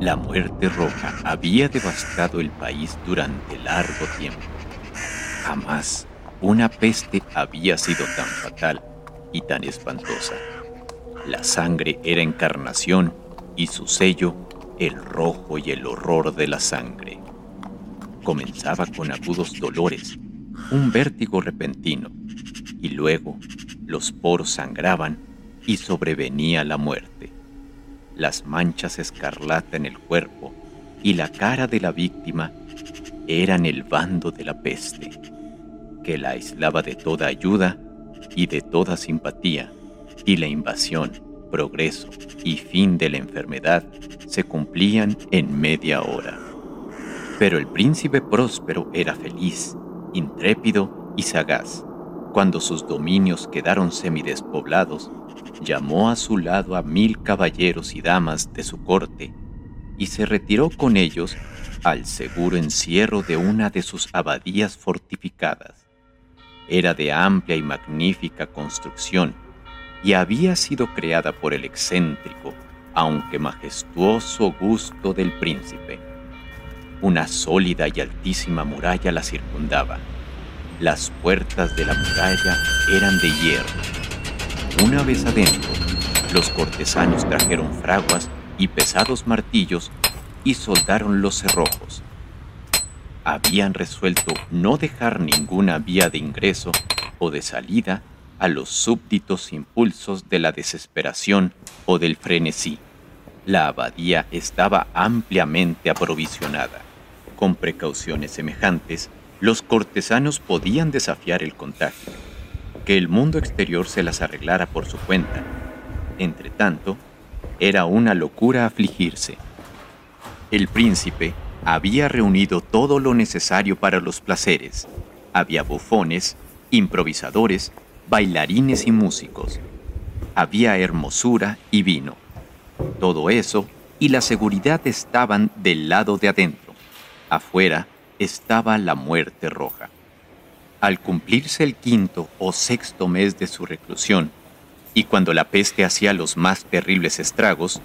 La muerte roja había devastado el país durante largo tiempo. Jamás una peste había sido tan fatal y tan espantosa. La sangre era encarnación y su sello el rojo y el horror de la sangre. Comenzaba con agudos dolores, un vértigo repentino, y luego los poros sangraban y sobrevenía la muerte. Las manchas escarlata en el cuerpo y la cara de la víctima eran el bando de la peste, que la aislaba de toda ayuda y de toda simpatía, y la invasión, progreso y fin de la enfermedad se cumplían en media hora. Pero el príncipe próspero era feliz, intrépido y sagaz. Cuando sus dominios quedaron semidespoblados, llamó a su lado a mil caballeros y damas de su corte y se retiró con ellos al seguro encierro de una de sus abadías fortificadas. Era de amplia y magnífica construcción y había sido creada por el excéntrico, aunque majestuoso gusto del príncipe. Una sólida y altísima muralla la circundaba. Las puertas de la muralla eran de hierro. Una vez adentro, los cortesanos trajeron fraguas y pesados martillos y soldaron los cerrojos habían resuelto no dejar ninguna vía de ingreso o de salida a los súbditos impulsos de la desesperación o del frenesí. La abadía estaba ampliamente aprovisionada. Con precauciones semejantes, los cortesanos podían desafiar el contagio, que el mundo exterior se las arreglara por su cuenta. Entretanto, era una locura afligirse. El príncipe, había reunido todo lo necesario para los placeres. Había bufones, improvisadores, bailarines y músicos. Había hermosura y vino. Todo eso y la seguridad estaban del lado de adentro. Afuera estaba la muerte roja. Al cumplirse el quinto o sexto mes de su reclusión, y cuando la peste hacía los más terribles estragos,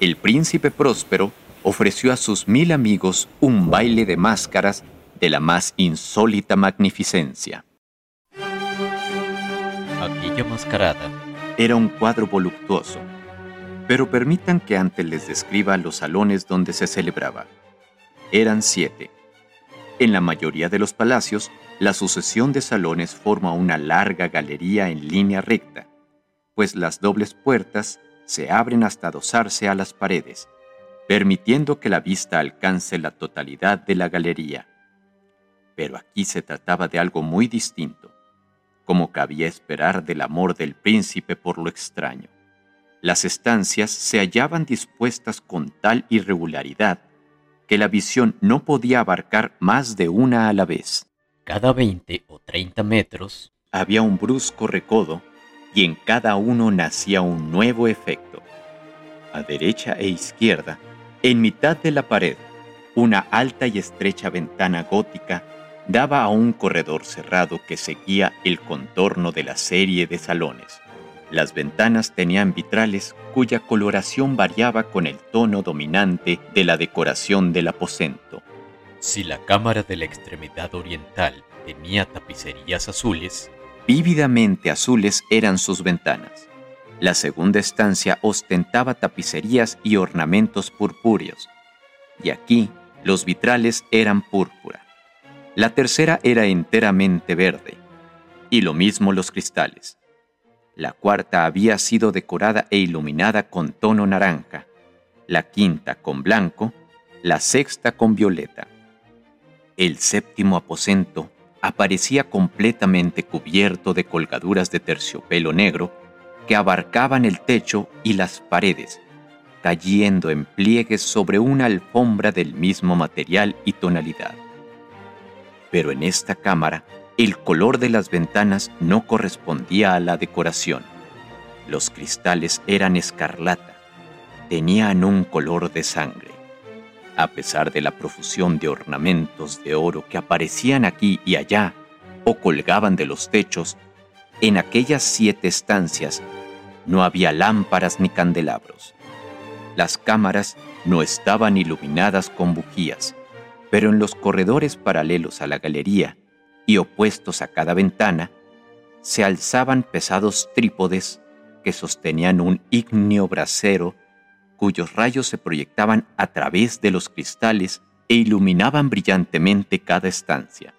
el príncipe próspero ofreció a sus mil amigos un baile de máscaras de la más insólita magnificencia. Aquella mascarada era un cuadro voluptuoso, pero permitan que antes les describa los salones donde se celebraba. Eran siete. En la mayoría de los palacios, la sucesión de salones forma una larga galería en línea recta, pues las dobles puertas se abren hasta adosarse a las paredes permitiendo que la vista alcance la totalidad de la galería. Pero aquí se trataba de algo muy distinto, como cabía esperar del amor del príncipe por lo extraño. Las estancias se hallaban dispuestas con tal irregularidad que la visión no podía abarcar más de una a la vez. Cada 20 o 30 metros había un brusco recodo y en cada uno nacía un nuevo efecto. A derecha e izquierda en mitad de la pared, una alta y estrecha ventana gótica daba a un corredor cerrado que seguía el contorno de la serie de salones. Las ventanas tenían vitrales cuya coloración variaba con el tono dominante de la decoración del aposento. Si la cámara de la extremidad oriental tenía tapicerías azules, vívidamente azules eran sus ventanas. La segunda estancia ostentaba tapicerías y ornamentos purpúreos, y aquí los vitrales eran púrpura. La tercera era enteramente verde, y lo mismo los cristales. La cuarta había sido decorada e iluminada con tono naranja, la quinta con blanco, la sexta con violeta. El séptimo aposento aparecía completamente cubierto de colgaduras de terciopelo negro que abarcaban el techo y las paredes, cayendo en pliegues sobre una alfombra del mismo material y tonalidad. Pero en esta cámara, el color de las ventanas no correspondía a la decoración. Los cristales eran escarlata, tenían un color de sangre. A pesar de la profusión de ornamentos de oro que aparecían aquí y allá o colgaban de los techos, en aquellas siete estancias no había lámparas ni candelabros. Las cámaras no estaban iluminadas con bujías, pero en los corredores paralelos a la galería y opuestos a cada ventana, se alzaban pesados trípodes que sostenían un ígneo brasero cuyos rayos se proyectaban a través de los cristales e iluminaban brillantemente cada estancia.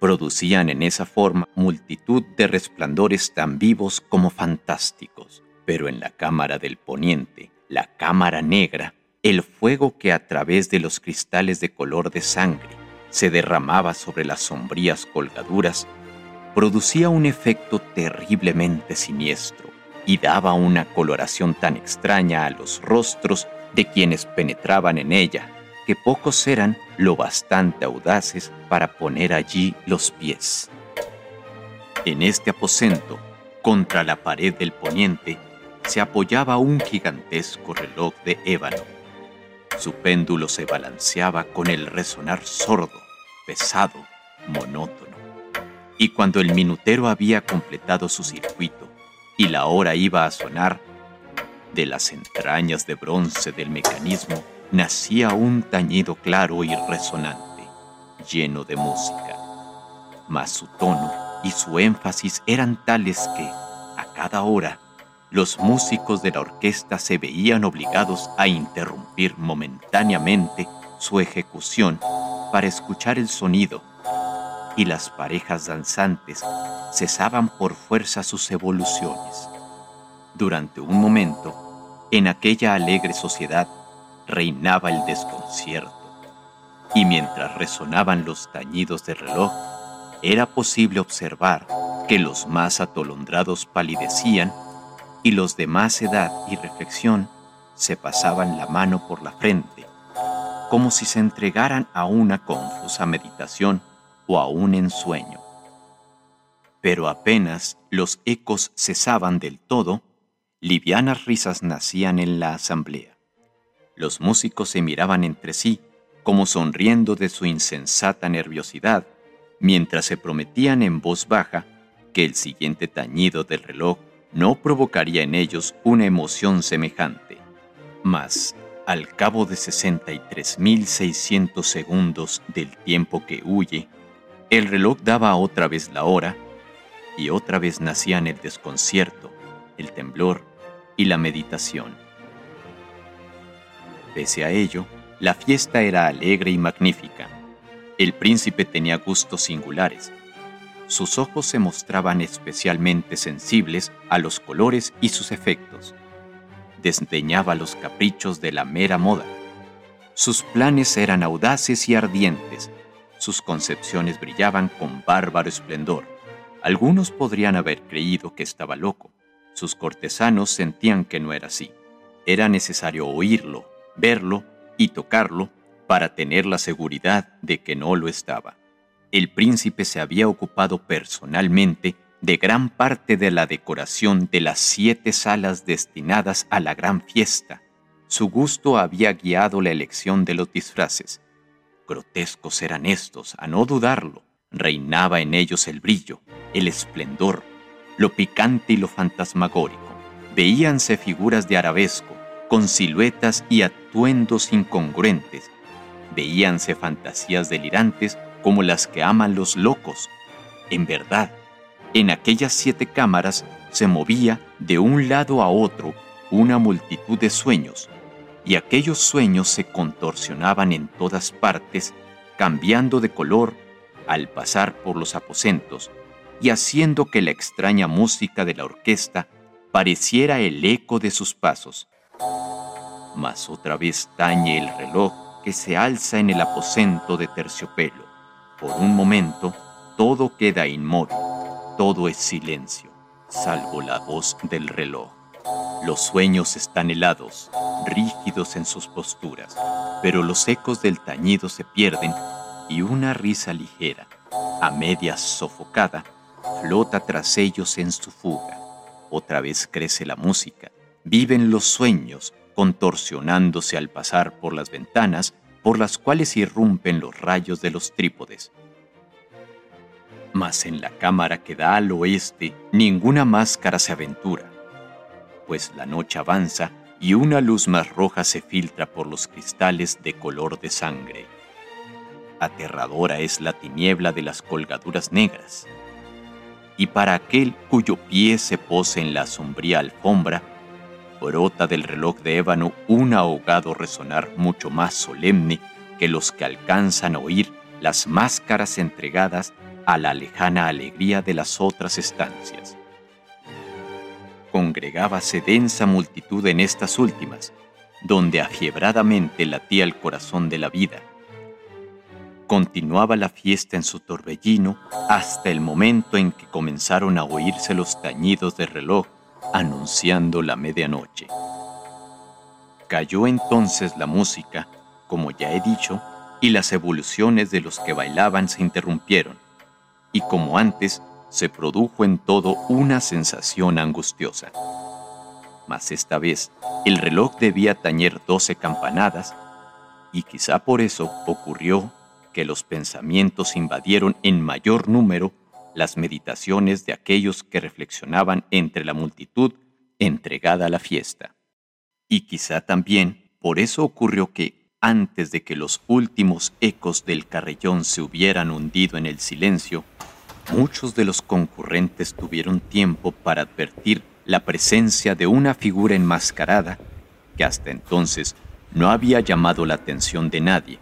Producían en esa forma multitud de resplandores tan vivos como fantásticos. Pero en la cámara del poniente, la cámara negra, el fuego que a través de los cristales de color de sangre se derramaba sobre las sombrías colgaduras, producía un efecto terriblemente siniestro y daba una coloración tan extraña a los rostros de quienes penetraban en ella, que pocos eran lo bastante audaces para poner allí los pies. En este aposento, contra la pared del poniente, se apoyaba un gigantesco reloj de ébano. Su péndulo se balanceaba con el resonar sordo, pesado, monótono. Y cuando el minutero había completado su circuito y la hora iba a sonar, de las entrañas de bronce del mecanismo nacía un tañido claro y resonante, lleno de música. Mas su tono y su énfasis eran tales que, a cada hora, los músicos de la orquesta se veían obligados a interrumpir momentáneamente su ejecución para escuchar el sonido, y las parejas danzantes cesaban por fuerza sus evoluciones. Durante un momento, en aquella alegre sociedad reinaba el desconcierto, y mientras resonaban los tañidos del reloj, era posible observar que los más atolondrados palidecían y los de más edad y reflexión se pasaban la mano por la frente, como si se entregaran a una confusa meditación o a un ensueño. Pero apenas los ecos cesaban del todo, livianas risas nacían en la asamblea. Los músicos se miraban entre sí, como sonriendo de su insensata nerviosidad, mientras se prometían en voz baja que el siguiente tañido del reloj no provocaría en ellos una emoción semejante. Mas, al cabo de 63.600 segundos del tiempo que huye, el reloj daba otra vez la hora y otra vez nacían el desconcierto, el temblor y la meditación. Pese a ello, la fiesta era alegre y magnífica. El príncipe tenía gustos singulares sus ojos se mostraban especialmente sensibles a los colores y sus efectos. Desdeñaba los caprichos de la mera moda. Sus planes eran audaces y ardientes. Sus concepciones brillaban con bárbaro esplendor. Algunos podrían haber creído que estaba loco. Sus cortesanos sentían que no era así. Era necesario oírlo, verlo y tocarlo para tener la seguridad de que no lo estaba el príncipe se había ocupado personalmente de gran parte de la decoración de las siete salas destinadas a la gran fiesta. Su gusto había guiado la elección de los disfraces. Grotescos eran estos, a no dudarlo. Reinaba en ellos el brillo, el esplendor, lo picante y lo fantasmagórico. Veíanse figuras de arabesco, con siluetas y atuendos incongruentes. Veíanse fantasías delirantes como las que aman los locos. En verdad, en aquellas siete cámaras se movía de un lado a otro una multitud de sueños, y aquellos sueños se contorsionaban en todas partes, cambiando de color al pasar por los aposentos y haciendo que la extraña música de la orquesta pareciera el eco de sus pasos. Mas otra vez tañe el reloj que se alza en el aposento de terciopelo. Por un momento, todo queda inmóvil, todo es silencio, salvo la voz del reloj. Los sueños están helados, rígidos en sus posturas, pero los ecos del tañido se pierden y una risa ligera, a medias sofocada, flota tras ellos en su fuga. Otra vez crece la música, viven los sueños, contorsionándose al pasar por las ventanas por las cuales irrumpen los rayos de los trípodes. Mas en la cámara que da al oeste ninguna máscara se aventura, pues la noche avanza y una luz más roja se filtra por los cristales de color de sangre. Aterradora es la tiniebla de las colgaduras negras. Y para aquel cuyo pie se pose en la sombría alfombra, brota del reloj de ébano un ahogado resonar mucho más solemne que los que alcanzan a oír las máscaras entregadas a la lejana alegría de las otras estancias. Congregábase densa multitud en estas últimas, donde afiebradamente latía el corazón de la vida. Continuaba la fiesta en su torbellino hasta el momento en que comenzaron a oírse los tañidos del reloj anunciando la medianoche. Cayó entonces la música, como ya he dicho, y las evoluciones de los que bailaban se interrumpieron, y como antes, se produjo en todo una sensación angustiosa. Mas esta vez el reloj debía tañer doce campanadas, y quizá por eso ocurrió que los pensamientos invadieron en mayor número las meditaciones de aquellos que reflexionaban entre la multitud entregada a la fiesta. Y quizá también por eso ocurrió que, antes de que los últimos ecos del carrellón se hubieran hundido en el silencio, muchos de los concurrentes tuvieron tiempo para advertir la presencia de una figura enmascarada que hasta entonces no había llamado la atención de nadie.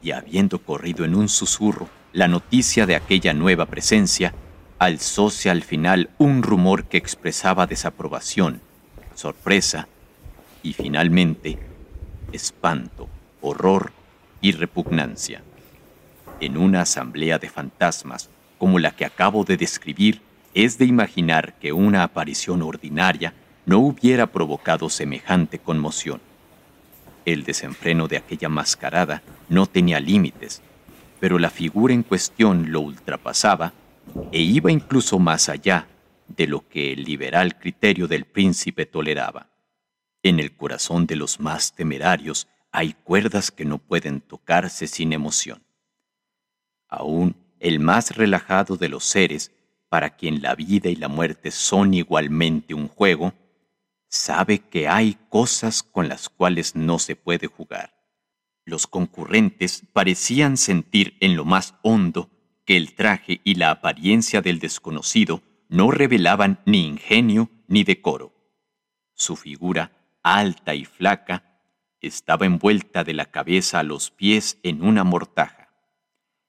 Y habiendo corrido en un susurro la noticia de aquella nueva presencia, alzóse al final un rumor que expresaba desaprobación, sorpresa y finalmente espanto, horror y repugnancia. En una asamblea de fantasmas como la que acabo de describir, es de imaginar que una aparición ordinaria no hubiera provocado semejante conmoción. El desenfreno de aquella mascarada no tenía límites, pero la figura en cuestión lo ultrapasaba e iba incluso más allá de lo que el liberal criterio del príncipe toleraba. En el corazón de los más temerarios hay cuerdas que no pueden tocarse sin emoción. Aún el más relajado de los seres, para quien la vida y la muerte son igualmente un juego, sabe que hay cosas con las cuales no se puede jugar. Los concurrentes parecían sentir en lo más hondo que el traje y la apariencia del desconocido no revelaban ni ingenio ni decoro. Su figura, alta y flaca, estaba envuelta de la cabeza a los pies en una mortaja.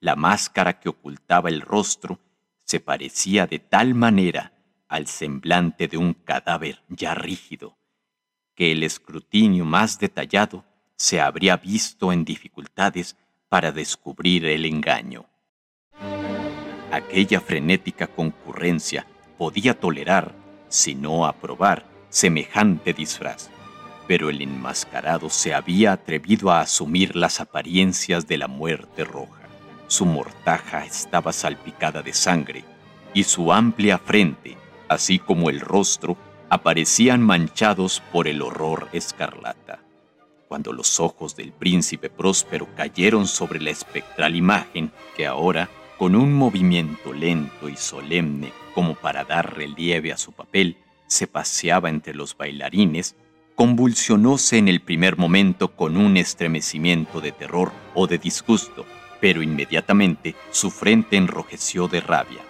La máscara que ocultaba el rostro se parecía de tal manera al semblante de un cadáver ya rígido, que el escrutinio más detallado se habría visto en dificultades para descubrir el engaño. Aquella frenética concurrencia podía tolerar, si no aprobar, semejante disfraz, pero el enmascarado se había atrevido a asumir las apariencias de la muerte roja. Su mortaja estaba salpicada de sangre y su amplia frente, así como el rostro, aparecían manchados por el horror escarlata. Cuando los ojos del príncipe próspero cayeron sobre la espectral imagen que ahora, con un movimiento lento y solemne como para dar relieve a su papel, se paseaba entre los bailarines, convulsionóse en el primer momento con un estremecimiento de terror o de disgusto, pero inmediatamente su frente enrojeció de rabia.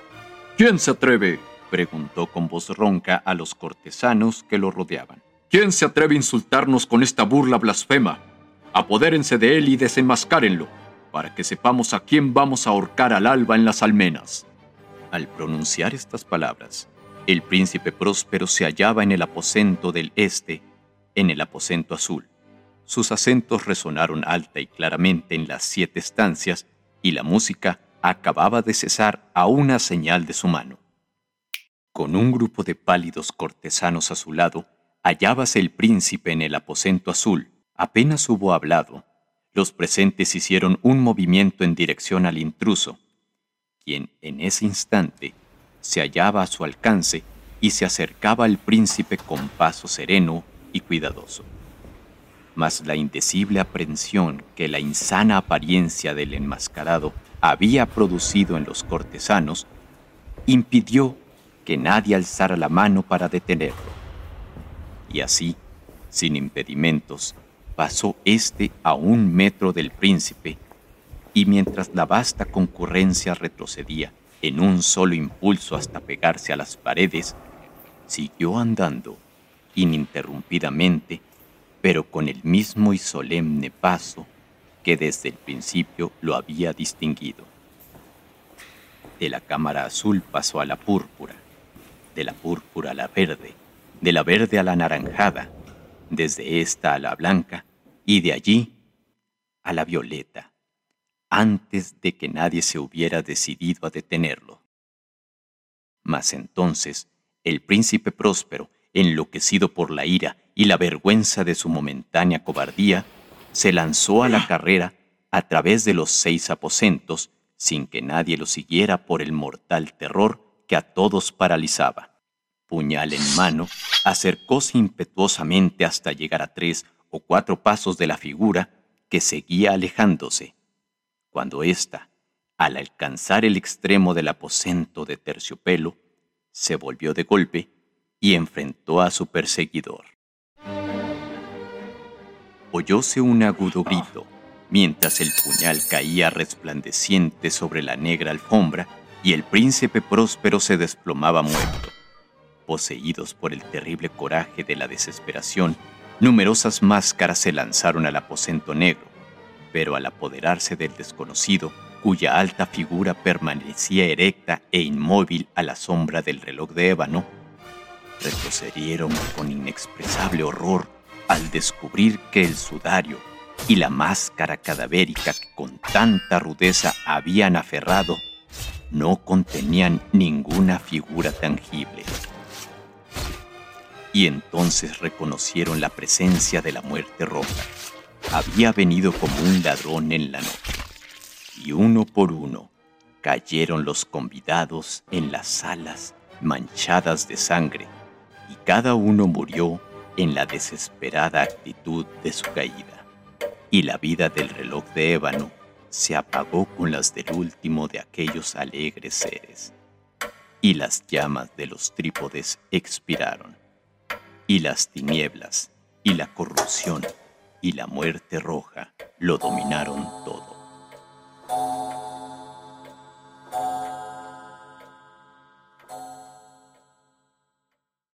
¿Quién se atreve? preguntó con voz ronca a los cortesanos que lo rodeaban. ¿Quién se atreve a insultarnos con esta burla blasfema? Apodérense de él y desenmascárenlo, para que sepamos a quién vamos a ahorcar al alba en las almenas. Al pronunciar estas palabras, el príncipe próspero se hallaba en el aposento del este, en el aposento azul. Sus acentos resonaron alta y claramente en las siete estancias y la música acababa de cesar a una señal de su mano. Con un grupo de pálidos cortesanos a su lado, hallábase el príncipe en el aposento azul. Apenas hubo hablado, los presentes hicieron un movimiento en dirección al intruso, quien en ese instante se hallaba a su alcance y se acercaba al príncipe con paso sereno y cuidadoso mas la indecible aprensión que la insana apariencia del enmascarado había producido en los cortesanos impidió que nadie alzara la mano para detenerlo. Y así, Sin impedimentos, pasó éste a un metro del príncipe, y mientras la vasta concurrencia retrocedía en un solo impulso hasta pegarse a las paredes, siguió andando ininterrumpidamente, pero con el mismo y solemne paso que desde el principio lo había distinguido. De la cámara azul pasó a la púrpura, de la púrpura a la verde, de la verde a la naranjada, desde esta a la blanca y de allí a la violeta, antes de que nadie se hubiera decidido a detenerlo. Mas entonces el príncipe próspero, enloquecido por la ira y la vergüenza de su momentánea cobardía, se lanzó a la carrera a través de los seis aposentos sin que nadie lo siguiera por el mortal terror que a todos paralizaba. Puñal en mano, acercóse impetuosamente hasta llegar a tres o cuatro pasos de la figura que seguía alejándose, cuando ésta, al alcanzar el extremo del aposento de terciopelo, se volvió de golpe y enfrentó a su perseguidor. Oyóse un agudo grito, mientras el puñal caía resplandeciente sobre la negra alfombra y el príncipe próspero se desplomaba muerto. Poseídos por el terrible coraje de la desesperación, numerosas máscaras se lanzaron al aposento negro, pero al apoderarse del desconocido, cuya alta figura permanecía erecta e inmóvil a la sombra del reloj de ébano, retrocedieron con inexpresable horror al descubrir que el sudario y la máscara cadavérica que con tanta rudeza habían aferrado no contenían ninguna figura tangible. Y entonces reconocieron la presencia de la muerte roja. Había venido como un ladrón en la noche y uno por uno cayeron los convidados en las salas manchadas de sangre, cada uno murió en la desesperada actitud de su caída. Y la vida del reloj de ébano se apagó con las del último de aquellos alegres seres. Y las llamas de los trípodes expiraron. Y las tinieblas, y la corrupción, y la muerte roja lo dominaron todo.